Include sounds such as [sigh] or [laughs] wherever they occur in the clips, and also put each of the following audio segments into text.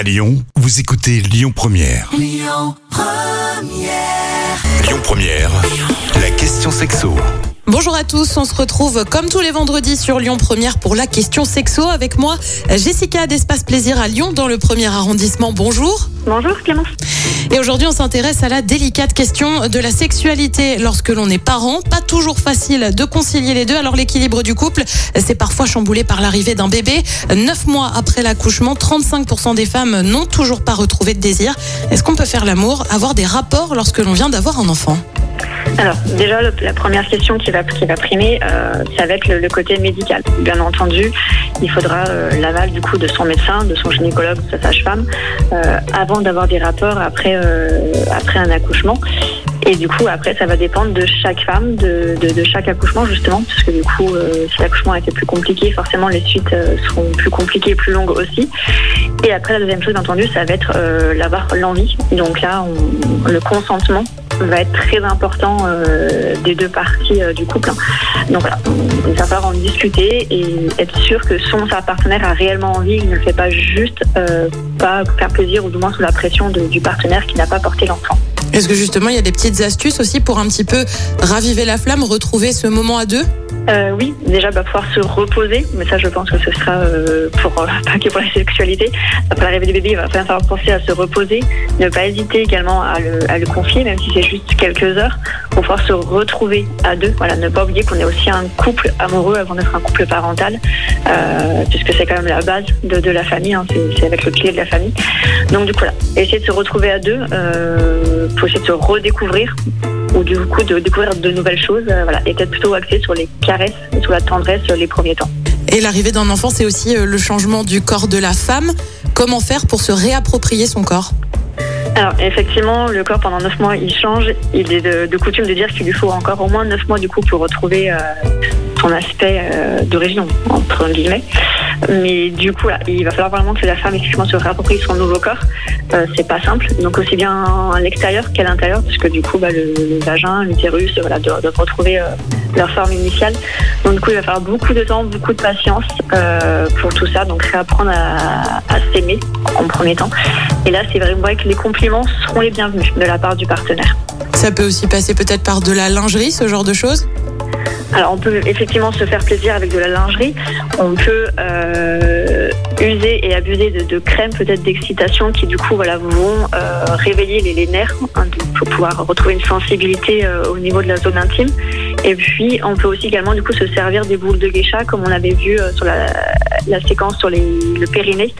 À Lyon, vous écoutez Lyon Première. Lyon Première. La question sexo. Bonjour à tous, on se retrouve comme tous les vendredis sur Lyon Première pour la question sexo avec moi Jessica d'Espace Plaisir à Lyon dans le premier arrondissement. Bonjour. Bonjour Clémence. Et aujourd'hui, on s'intéresse à la délicate question de la sexualité lorsque l'on est parent. Pas toujours facile de concilier les deux. Alors l'équilibre du couple, c'est parfois chamboulé par l'arrivée d'un bébé. Neuf mois après l'accouchement, 35% des femmes n'ont toujours pas retrouvé de désir. Est-ce qu'on peut faire l'amour, avoir des rapports lorsque l'on vient d'avoir un enfant? Alors déjà, le- la première question qui va, qui va primer, euh, ça va être le, côté médical. Bien entendu, il faudra euh, l'aval du coup de son médecin, de son gynécologue, de sa sage-femme, euh, avant d'avoir des rapports après, après un accouchement. Et du coup, après, ça va dépendre de chaque femme, de, de, chaque accouchement justement, parce que du coup, si l'accouchement a été plus compliqué, forcément les suites seront plus compliquées, plus longues aussi. Et après, la deuxième chose, bien entendu, ça va être l'avoir l'envie. Donc là, on- le consentement va être très important euh, des deux parties euh, du couple. hein. Donc voilà, il en discuter et être sûr que son sa partenaire a réellement envie, il ne fait pas juste euh, pas faire plaisir ou du moins sous la pression du partenaire qui n'a pas porté l'enfant. Est-ce que justement, il y a des petites astuces aussi pour un petit peu raviver la flamme, retrouver ce moment à deux? Euh, oui, déjà bah, pouvoir se reposer, mais ça je pense que ce sera euh, pour euh, [laughs] pas que pour la sexualité. Après l'arrivée du bébé, il va falloir penser à se reposer, ne pas hésiter également à le, confier, même si c'est juste quelques heures, pour pouvoir se retrouver à deux. Voilà, ne pas oublier qu'on est aussi un couple amoureux avant d'être un couple parental, puisque c'est quand même la base de, la famille, hein, c'est avec le pied de la famille. Donc du coup là, essayer de se retrouver à deux, pour essayer de se redécouvrir ou du coup de découvrir de nouvelles choses, euh, voilà, et peut-être plutôt axé sur les caresses et sur la tendresse les premiers temps. Et l'arrivée d'un enfant, c'est aussi euh, le changement du corps de la femme. Comment faire pour se réapproprier son corps? Alors effectivement, le corps pendant 9 mois il change. Il est de, de coutume de dire qu'il lui faut encore au moins 9 mois du coup pour retrouver euh, son aspect euh, d'origine entre guillemets. Mais du coup, il va falloir vraiment que la femme effectivement se réapproprie son nouveau corps. Euh, c'est pas simple. Donc aussi bien à l'extérieur qu'à l'intérieur, parce que du coup, bah, le, vagin, l'utérus, voilà, doivent, doivent retrouver euh, leur forme initiale. Donc du coup, il va falloir beaucoup de temps, beaucoup de patience euh, pour tout ça. Donc réapprendre à, à s'aimer en premier temps. Et là, c'est vrai que les compliments seront les bienvenus de la part du partenaire. Ça peut aussi passer peut-être par de la lingerie, ce genre de choses? Alors, on peut effectivement se faire plaisir avec de la lingerie. On peut euh, user et abuser de, crèmes peut-être d'excitation qui, du coup, voilà, vont euh, réveiller les, nerfs hein, pour pouvoir retrouver une sensibilité euh, au niveau de la zone intime. Et puis, on peut aussi également, du coup, se servir des boules de geisha, comme on avait vu sur la, séquence sur le périnée,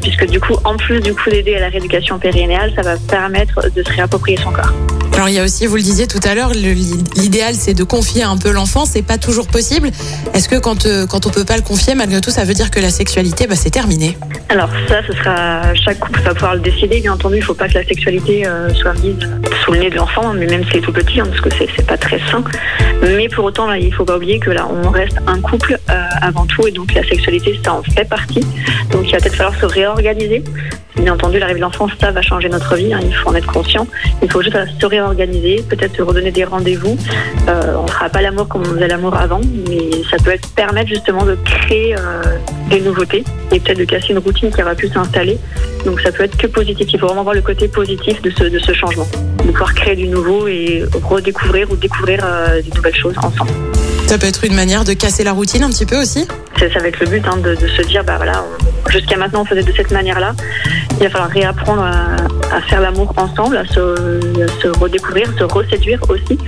puisque du coup, en plus du coup d'aider à la rééducation périnéale, ça va permettre de se réapproprier son corps. Alors il y a aussi, vous le disiez tout à l'heure, l'idéal c'est de confier un peu l'enfant, c'est pas toujours possible. Est-ce que quand, euh, quand on peut pas le confier, malgré tout, ça veut dire que la sexualité, bah, c'est terminé? Alors ça, ce sera chaque couple va pouvoir le décider. Bien entendu, il faut pas que la sexualité euh, soit mise sous le nez de l'enfant, mais même s'il est tout petit, hein, parce que c'est c'est pas très sain. Mais pour autant, là, il faut pas oublier que là, on reste un couple euh, avant tout, et donc la sexualité, ça en fait partie. Donc il va peut-être falloir se réorganiser. Bien entendu, l'arrivée de l'enfant, ça va changer notre vie. hein, il faut en être conscient. Il faut juste se réorganiser, peut-être se redonner des rendez-vous. Euh, on ne fera pas l'amour comme on faisait l'amour avant, mais ça peut être permettre justement de créer euh, des nouveautés et peut-être de casser une routine qui aura pu s'installer. Donc ça peut être que positif. Il faut vraiment voir le côté positif de ce, de ce changement, de pouvoir créer du nouveau et redécouvrir ou découvrir euh, des nouvelles choses ensemble. Ça peut être une manière de casser la routine un petit peu aussi? C'est ça va être le but hein, de, de se dire, bah voilà, on- jusqu'à maintenant on faisait de cette manière-là. Il va falloir réapprendre à, à faire l'amour ensemble, à se, à se redécouvrir, se reséduire aussi.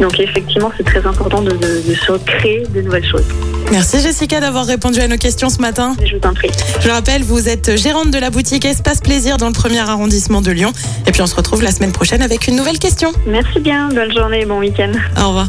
Donc effectivement, c'est très important de, de, de se créer de nouvelles choses. Merci Jessica d'avoir répondu à nos questions ce matin. Je vous en prie. Je rappelle, vous êtes gérante de la boutique Espace Plaisir dans le premier arrondissement de Lyon. Et puis on se retrouve la semaine prochaine avec une nouvelle question. Merci bien, bonne journée et bon week-end. Au revoir.